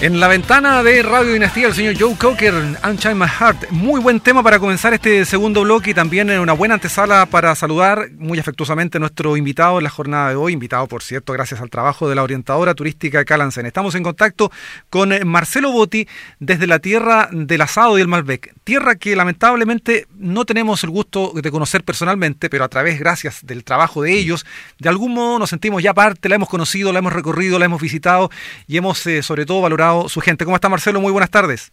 En la ventana de Radio Dinastía, el señor Joe Cocker, Unchain My Heart. Muy buen tema para comenzar este segundo bloque y también una buena antesala para saludar muy afectuosamente a nuestro invitado en la jornada de hoy. Invitado, por cierto, gracias al trabajo de la orientadora turística Calancen. Estamos en contacto con Marcelo Botti desde la tierra del asado y el Malbec. Tierra que lamentablemente no tenemos el gusto de conocer personalmente, pero a través, gracias del trabajo de ellos, de algún modo nos sentimos ya parte, la hemos conocido, la hemos recorrido, la hemos visitado y hemos eh, sobre todo valorado su gente. ¿Cómo está Marcelo? Muy buenas tardes.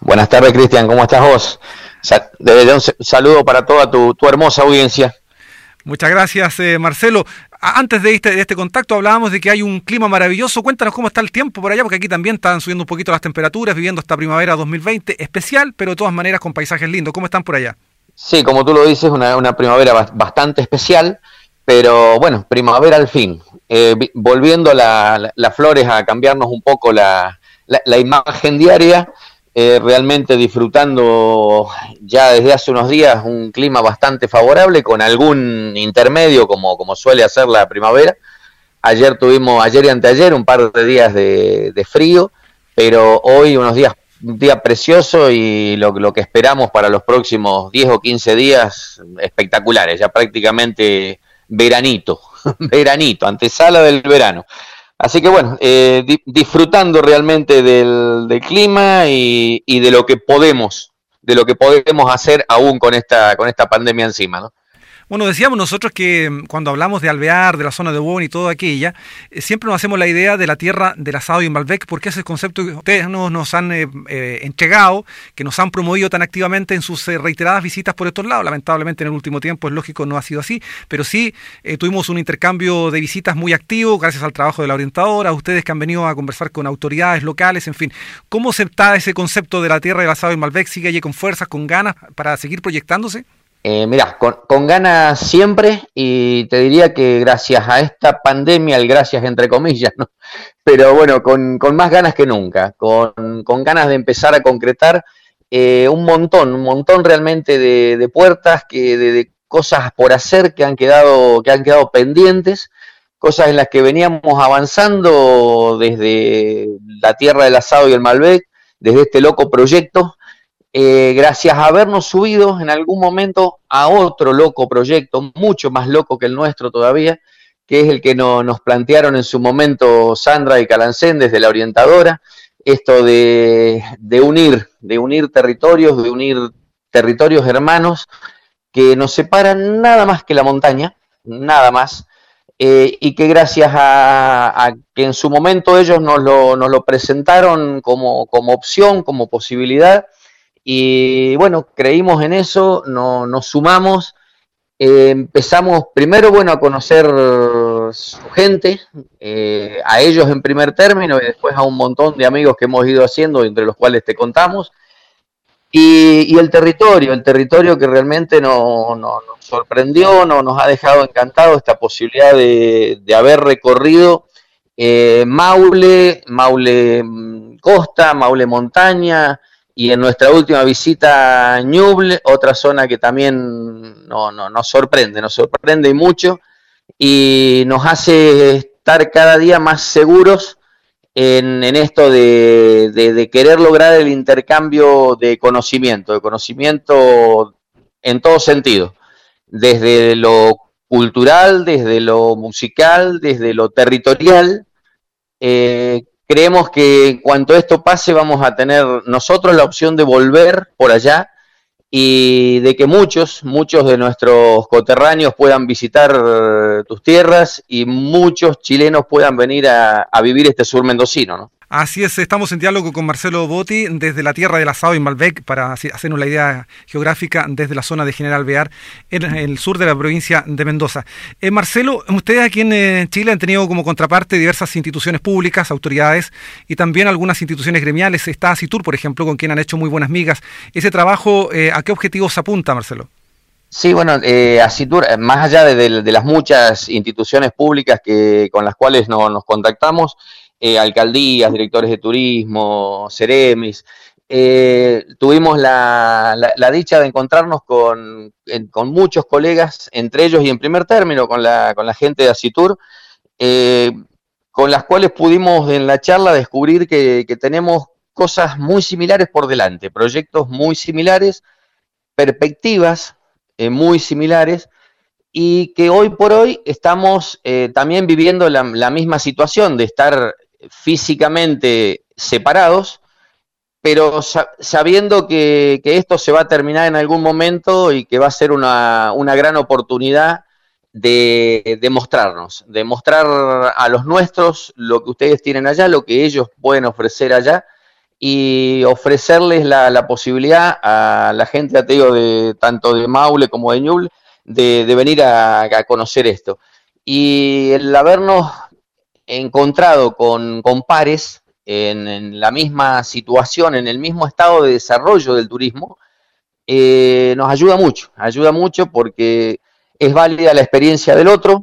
Buenas tardes, Cristian. ¿Cómo estás vos? un saludo para toda tu, hermosa audiencia. Muchas gracias, eh, Marcelo. Antes de este, de este contacto hablábamos de que hay un clima maravilloso. Cuéntanos cómo está el tiempo por allá, porque aquí también están subiendo un poquito las temperaturas, viviendo esta primavera 2020, especial, pero de todas maneras con paisajes lindos. ¿Cómo están por allá? Sí, como tú lo dices, una, una primavera bastante especial, pero bueno, primavera al fin. Eh, volviendo las flores a cambiarnos un poco la, imagen diaria, eh, realmente disfrutando ya desde hace unos días un clima bastante favorable con algún intermedio como, como suele hacer la primavera. Ayer tuvimos, ayer y anteayer, un par de días de, frío, pero hoy unos días, un día precioso y lo, lo que esperamos para los próximos 10 o 15 días espectaculares, ya prácticamente veranito. veranito, antesala del verano. Así que bueno, eh, disfrutando realmente del, clima y, y, de lo que podemos, de lo que podemos hacer aún con esta, con esta pandemia encima, ¿no? Bueno, decíamos nosotros que mm, cuando hablamos de Alvear, de la zona de Bon y todo aquella, eh, siempre nos hacemos la idea de la tierra del asado y en Malbec, porque ese concepto que ustedes nos, han eh, eh, entregado, que nos han promovido tan activamente en sus reiteradas visitas por estos lados. Lamentablemente en el último tiempo es lógico no ha sido así, pero sí tuvimos un intercambio de visitas muy activo gracias al trabajo de la orientadora, ustedes que han venido a conversar con autoridades locales, en fin. ¿Cómo se ese concepto de la tierra del asado y Malbec? ¿Sigue allí con fuerzas, con ganas para seguir proyectándose? Eh, mirá, con, ganas siempre y te diría que gracias a esta pandemia, el gracias entre comillas, ¿no? pero bueno, con, más ganas que nunca, con, ganas de empezar a concretar eh, un montón, un montón realmente de, puertas, que, de, cosas por hacer que han, quedado, que han quedado pendientes, cosas en las que veníamos avanzando desde la tierra del asado y el Malbec, desde este loco proyecto eh, gracias a habernos subido en algún momento a otro loco proyecto, mucho más loco que el nuestro todavía, que es el que nos plantearon en su momento Sandra y Calancén desde la orientadora, esto de, unir, de unir territorios, de unir territorios hermanos que nos separan nada más que la montaña, nada más, eh, y que gracias a, que en su momento ellos nos lo, nos lo presentaron como opción, como posibilidad, y bueno, creímos en eso, no, nos sumamos, eh, empezamos primero, bueno, a conocer su gente, eh, a ellos en primer término y después a un montón de amigos que hemos ido haciendo, entre los cuales te contamos. Y, el territorio, el territorio que realmente nos sorprendió, no, nos ha dejado encantado esta posibilidad de, haber recorrido eh, Maule, Maule mm, Costa, Maule Montaña, y en nuestra última visita a Ñuble, otra zona que también no, nos sorprende, nos sorprende mucho y nos hace estar cada día más seguros en, esto de, querer lograr el intercambio de conocimiento, de conocimiento en todo sentido, desde lo cultural, desde lo musical, desde lo territorial, eh, Creemos que en cuanto esto pase vamos a tener nosotros la opción de volver por allá y de que muchos, muchos de nuestros coterráneos puedan visitar eh, tus tierras y muchos chilenos puedan venir a, a vivir este sur mendocino, ¿no? Así es, estamos en diálogo con Marcelo Botti desde la tierra del asado en Malbec para hacernos la idea geográfica desde la zona de General Bear en el sur de la provincia de Mendoza. Eh, Marcelo, ustedes aquí en eh, Chile han tenido como contraparte diversas instituciones públicas, autoridades y también algunas instituciones gremiales. Está Citur, por ejemplo, con quien han hecho muy buenas migas. ¿Ese trabajo eh, a qué objetivos apunta, Marcelo? Sí, bueno, eh, Citur, más allá de, las muchas instituciones públicas que, con las cuales nos contactamos, eh, alcaldías, directores de turismo, Ceremis. Eh, tuvimos la, dicha de encontrarnos con, muchos colegas, entre ellos y en primer término con la, con la gente de Acitur, eh, con las cuales pudimos en la charla descubrir que, tenemos cosas muy similares por delante, proyectos muy similares, perspectivas eh, muy similares y que hoy por hoy estamos también viviendo la, misma situación de estar físicamente separados, pero sabiendo que, esto se va a terminar en algún momento y que va a ser una, gran oportunidad de, mostrarnos, de mostrar a los nuestros lo que ustedes tienen allá, lo que ellos pueden ofrecer allá y ofrecerles la, posibilidad a la gente, ateo de tanto de Maule como de Ñuble, de, venir a, conocer esto. Y el habernos encontrado con, pares en, la misma situación, en el mismo estado de desarrollo del turismo, eh, nos ayuda mucho, ayuda mucho porque es válida la experiencia del otro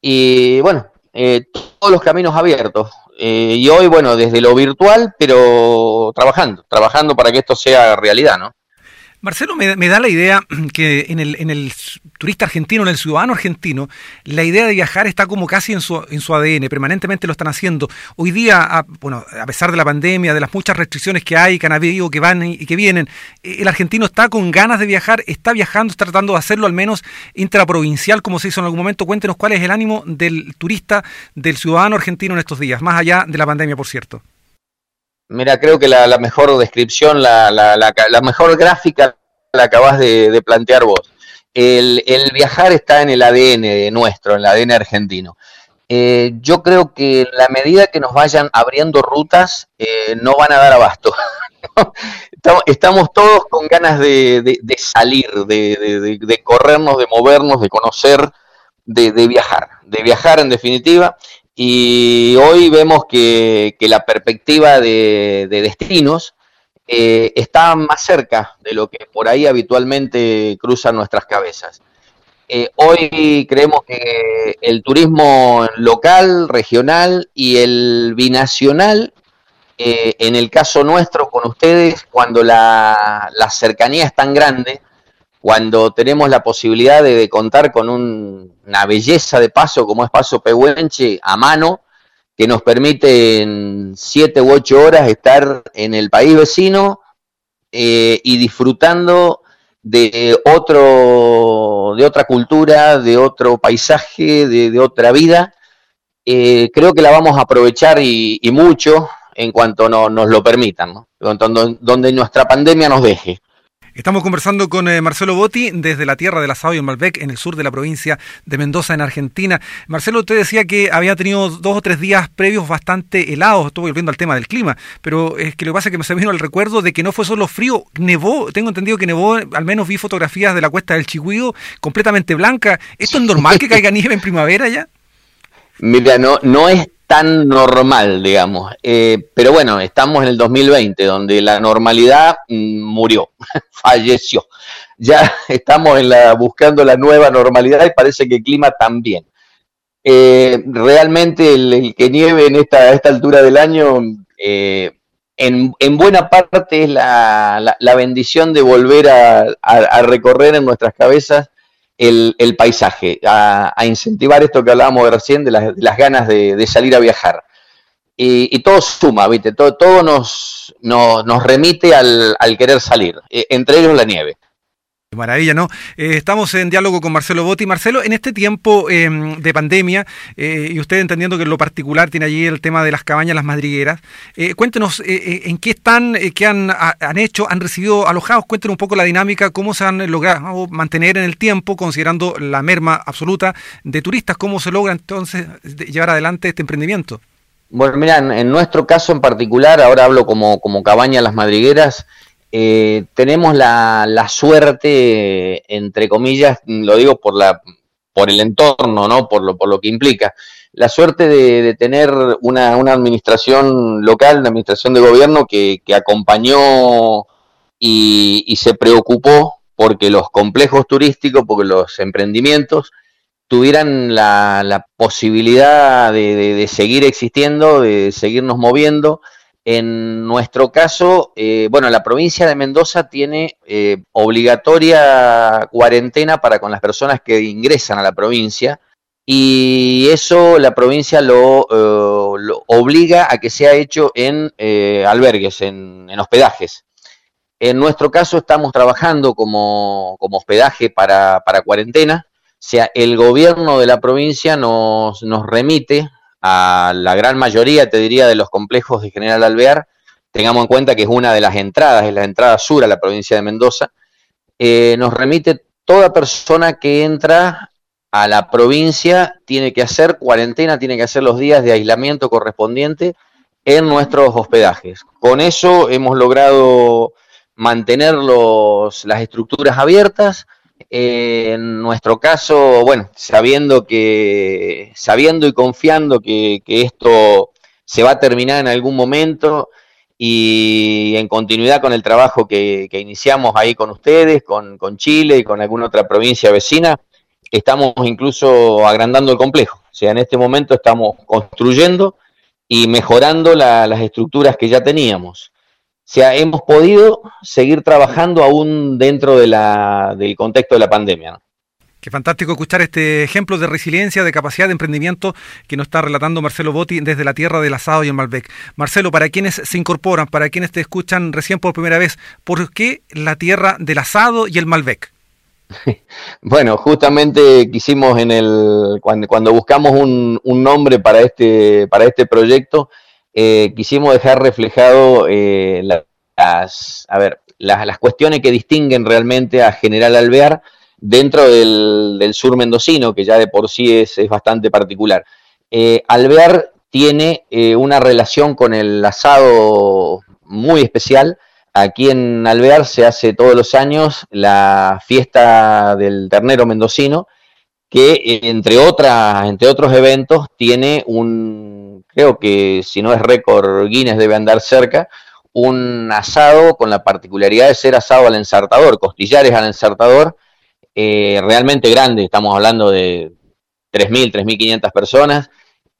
y bueno, eh, todos los caminos abiertos. Eh, y hoy, bueno, desde lo virtual, pero trabajando, trabajando para que esto sea realidad, ¿no? Marcelo, me, da la idea que en el, en el, turista argentino, en el ciudadano argentino, la idea de viajar está como casi en su, en su ADN, permanentemente lo están haciendo. Hoy día, a, bueno, a pesar de la pandemia, de las muchas restricciones que hay, que han habido, que van y que vienen, eh, el argentino está con ganas de viajar, está viajando, está tratando de hacerlo al menos intraprovincial, como se hizo en algún momento. Cuéntenos cuál es el ánimo del turista, del ciudadano argentino en estos días, más allá de la pandemia, por cierto. Mira, creo que la, mejor descripción, la, la, mejor gráfica la acabas de, plantear vos. El, viajar está en el ADN nuestro, en el ADN argentino. Eh, yo creo que la medida que nos vayan abriendo rutas, eh, no van a dar abasto. estamos, todos con ganas de, salir, de, corrernos, de movernos, de conocer, de, viajar, de viajar en definitiva. Y hoy vemos que, la perspectiva de, destinos eh, está más cerca de lo que por ahí habitualmente cruzan nuestras cabezas. Eh, hoy creemos que el turismo local, regional y el binacional, eh, en el caso nuestro con ustedes, cuando la cercanía es tan grande, cuando tenemos la posibilidad de, contar con una belleza de paso como es Paso Pehuenche a mano, que nos permite en siete u ocho horas estar en el país vecino eh, y disfrutando de otro, de otra cultura, de otro paisaje, de, otra vida. Eh, creo que la vamos a aprovechar y, mucho en cuanto nos lo permitan, donde nuestra pandemia nos deje. Estamos conversando con eh, Marcelo Botti desde la tierra de la Sabio en Malbec, en el sur de la provincia de Mendoza, en Argentina. Marcelo, usted decía que había tenido dos o tres días previos bastante helados, estoy volviendo al tema del clima, pero es que lo que pasa es que me se vino el recuerdo de que no fue solo frío, nevó, tengo entendido que nevó, al menos vi fotografías de la cuesta del Chihuío completamente blanca. ¿Esto es normal que caiga nieve en primavera ya? Mira, no, no es tan normal, digamos. Eh, pero bueno, estamos en el 2020, donde la normalidad mm, murió, falleció. Ya estamos en la, buscando la nueva normalidad y parece que el clima también. Eh, realmente el, que nieve en esta, a esta altura del año, eh, en, buena parte es la, bendición de volver a, recorrer en nuestras cabezas el, paisaje, a, incentivar esto que hablábamos recién de las, ganas de, salir a viajar. Y, todo suma, ¿viste? Todo, todo nos, nos, remite al, querer salir, e, entre ellos la nieve. Maravilla, ¿no? Eh, estamos en diálogo con Marcelo Botti. Marcelo, en este tiempo em, de pandemia, eh, y usted entendiendo que en lo particular tiene allí el tema de las cabañas, las madrigueras, eh, cuéntenos en qué están, qué han, hecho, han recibido alojados, cuéntenos un poco la dinámica, cómo se han logrado mantener en el tiempo, considerando la merma absoluta de turistas, cómo se logra entonces llevar adelante este emprendimiento. Bueno, mira, en, nuestro caso en particular, ahora hablo como, como cabaña las madrigueras, eh, tenemos la, suerte, entre comillas, lo digo por, la, por el entorno, ¿no? por, lo, por lo que implica, la suerte de, tener una, administración local, una administración de gobierno que, acompañó y, se preocupó porque los complejos turísticos, porque los emprendimientos tuvieran la, posibilidad de seguir existiendo, de seguirnos moviendo en nuestro caso, eh, bueno, la provincia de Mendoza tiene eh, obligatoria cuarentena para con las personas que ingresan a la provincia y eso la provincia lo, eh, obliga a que sea hecho en eh, albergues, en, hospedajes. En nuestro caso estamos trabajando como, hospedaje para, cuarentena, o sea, el gobierno de la provincia nos, nos remite a la gran mayoría, te diría, de los complejos de General Alvear, tengamos en cuenta que es una de las entradas, es la entrada sur a la provincia de Mendoza, eh, nos remite toda persona que entra a la provincia tiene que hacer cuarentena, tiene que hacer los días de aislamiento correspondiente en nuestros hospedajes. Con eso hemos logrado mantener las estructuras abiertas. En nuestro caso, bueno, sabiendo que, sabiendo y confiando que, esto se va a terminar en algún momento y en continuidad con el trabajo que, iniciamos ahí con ustedes, con, con Chile y con alguna otra provincia vecina, estamos incluso agrandando el complejo. O sea, en este momento estamos construyendo y mejorando las estructuras que ya teníamos. O sea, hemos podido seguir trabajando aún dentro de la, del contexto de la pandemia. Qué fantástico escuchar este ejemplo de resiliencia, de capacidad de emprendimiento que nos está relatando Marcelo Botti desde la tierra del asado y el Malbec. Marcelo, para quienes se incorporan, para quienes te escuchan recién por primera vez, ¿por qué la tierra del asado y el Malbec? Bueno, justamente quisimos en el cuando, buscamos un, nombre para este para este proyecto, eh, quisimos dejar reflejado eh, las a ver las, cuestiones que distinguen realmente a General Alvear dentro del, sur mendocino, que ya de por sí es, bastante particular. Eh, Alvear tiene una relación con el asado muy especial Aquí en Alvear se hace todos los años la fiesta del ternero mendocino, que entre, otras, entre otros eventos tiene un, creo que si no es récord Guinness debe andar cerca, un asado con la particularidad de ser asado al ensartador, costillares al ensartador, eh, realmente grande, estamos hablando de 3.000, 3.500 personas,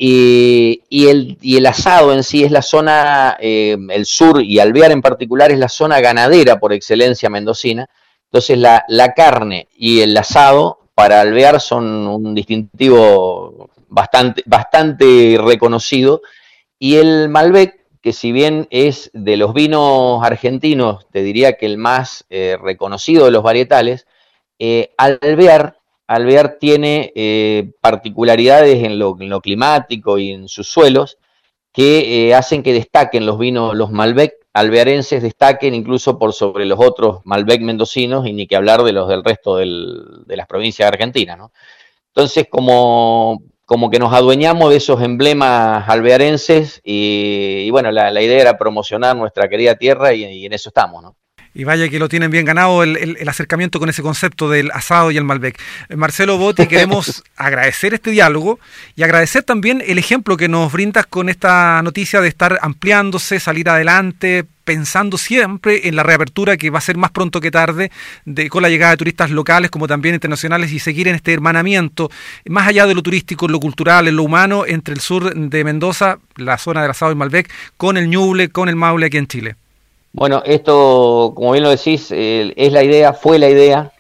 y, el, y, el, asado en sí es la zona, eh, el sur y Alvear en particular es la zona ganadera por excelencia mendocina. Entonces la, la, carne y el asado para Alvear son un distintivo bastante, bastante reconocido. Y el Malbec, que si bien es de los vinos argentinos, te diría que el más eh, reconocido de los varietales, eh, Alvear tiene eh, particularidades en lo, climático y en sus suelos que eh, hacen que destaquen los vinos, los Malbec alvearenses destaquen incluso por sobre los otros Malbec mendocinos y ni que hablar de los del resto de las provincias de Argentina. Entonces, como, como que nos adueñamos de esos emblemas alvearenses y, bueno, la, idea era promocionar nuestra querida tierra y, y en eso estamos. ¿no? Y vaya que lo tienen bien ganado el, acercamiento con ese concepto del asado y el Malbec. Eh, Marcelo Botti, queremos agradecer este diálogo y agradecer también el ejemplo que nos brindas con esta noticia de estar ampliándose, salir adelante, pensando siempre en la reapertura que va a ser más pronto que tarde, de, con la llegada de turistas locales como también internacionales y seguir en este hermanamiento, más allá de lo turístico, lo cultural, en lo humano, entre el sur de Mendoza, la zona del asado y Malbec, con el Ñuble, con el Maule aquí en Chile. Bueno, esto, como bien lo decís, es la idea, fue la idea,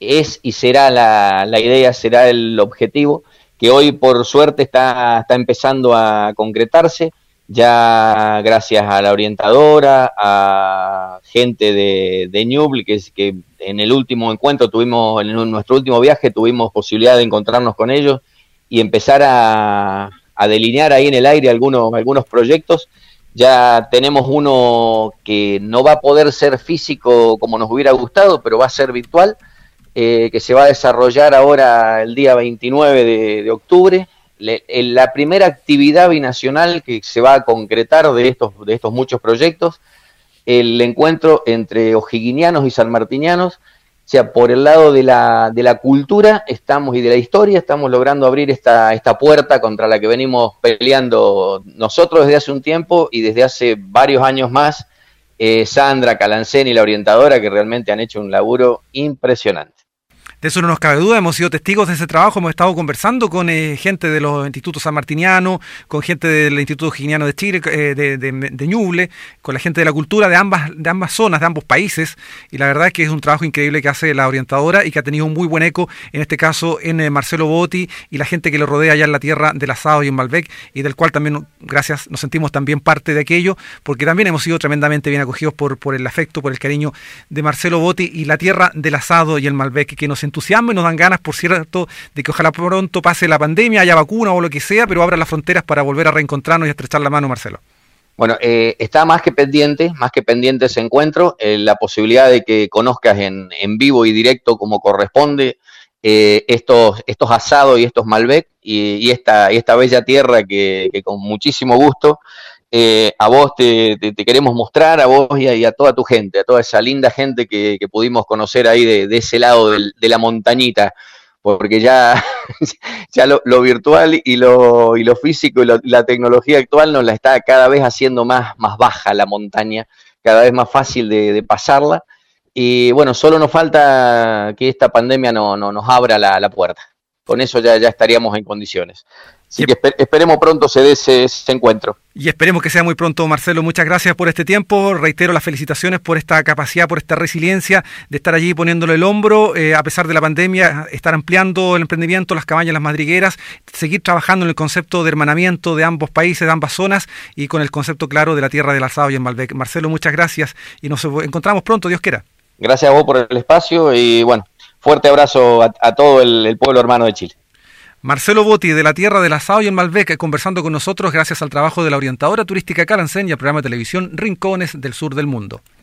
es y será la, idea, será el objetivo, que hoy por suerte está, está empezando a concretarse, ya gracias a la orientadora, a gente de, de que, que en el último encuentro tuvimos, en nuestro último viaje tuvimos posibilidad de encontrarnos con ellos y empezar a, a delinear ahí en el aire algunos, algunos proyectos ya tenemos uno que no va a poder ser físico como nos hubiera gustado, pero va a ser virtual, eh, que se va a desarrollar ahora el día 29 de, octubre. la primera actividad binacional que se va a concretar de estos, de estos muchos proyectos, el encuentro entre ojiguinianos y sanmartinianos, o sea, por el lado de la, de la cultura estamos y de la historia estamos logrando abrir esta, esta puerta contra la que venimos peleando nosotros desde hace un tiempo y desde hace varios años más, eh, Sandra Calancén y la orientadora que realmente han hecho un laburo impresionante. De eso no nos cabe duda, hemos sido testigos de ese trabajo, hemos estado conversando con eh, gente de los institutos San Martiniano, con gente del Instituto Giniano de Chile, eh, de, de, Ñuble, con la gente de la cultura de ambas, de ambas zonas, de ambos países, y la verdad es que es un trabajo increíble que hace la orientadora y que ha tenido un muy buen eco, en este caso en eh, Marcelo Botti y la gente que lo rodea allá en la tierra del asado y en Malbec, y del cual también, gracias, nos sentimos también parte de aquello, porque también hemos sido tremendamente bien acogidos por, por el afecto, por el cariño de Marcelo Botti y la tierra del asado y el Malbec, que nos entusiasma y nos dan ganas, por cierto, de que ojalá pronto pase la pandemia, haya vacuna o lo que sea, pero abra las fronteras para volver a reencontrarnos y estrechar la mano, Marcelo. Bueno, eh, está más que pendiente, más que pendiente ese encuentro, eh, la posibilidad de que conozcas en, en vivo y directo como corresponde eh, estos, estos asados y estos Malbec y, esta, esta bella tierra que, con muchísimo gusto a vos te, queremos mostrar, a vos y a, toda tu gente, a toda esa linda gente que, pudimos conocer ahí de, ese lado de la montañita porque ya, ya lo, virtual y lo, y lo físico y la tecnología actual nos la está cada vez haciendo más, más baja la montaña, cada vez más fácil de, pasarla. Y bueno, solo nos falta que esta pandemia no, nos abra la, puerta. Con eso ya, ya estaríamos en condiciones. Así que esperemos pronto se dé ese, encuentro. Y esperemos que sea muy pronto, Marcelo. Muchas gracias por este tiempo. Reitero las felicitaciones por esta capacidad, por esta resiliencia de estar allí poniéndole el hombro, eh, a pesar de la pandemia, estar ampliando el emprendimiento, las cabañas, las madrigueras, seguir trabajando en el concepto de hermanamiento de ambos países, de ambas zonas y con el concepto claro de la tierra del alzado y en Malbec. Marcelo, muchas gracias y nos encontramos pronto, Dios quiera. Gracias a vos por el espacio y bueno, fuerte abrazo a, todo el pueblo hermano de Chile. Marcelo Botti, de la Tierra del Asado y en Malbec, conversando con nosotros gracias al trabajo de la orientadora turística Calancén y al programa de televisión Rincones del Sur del Mundo.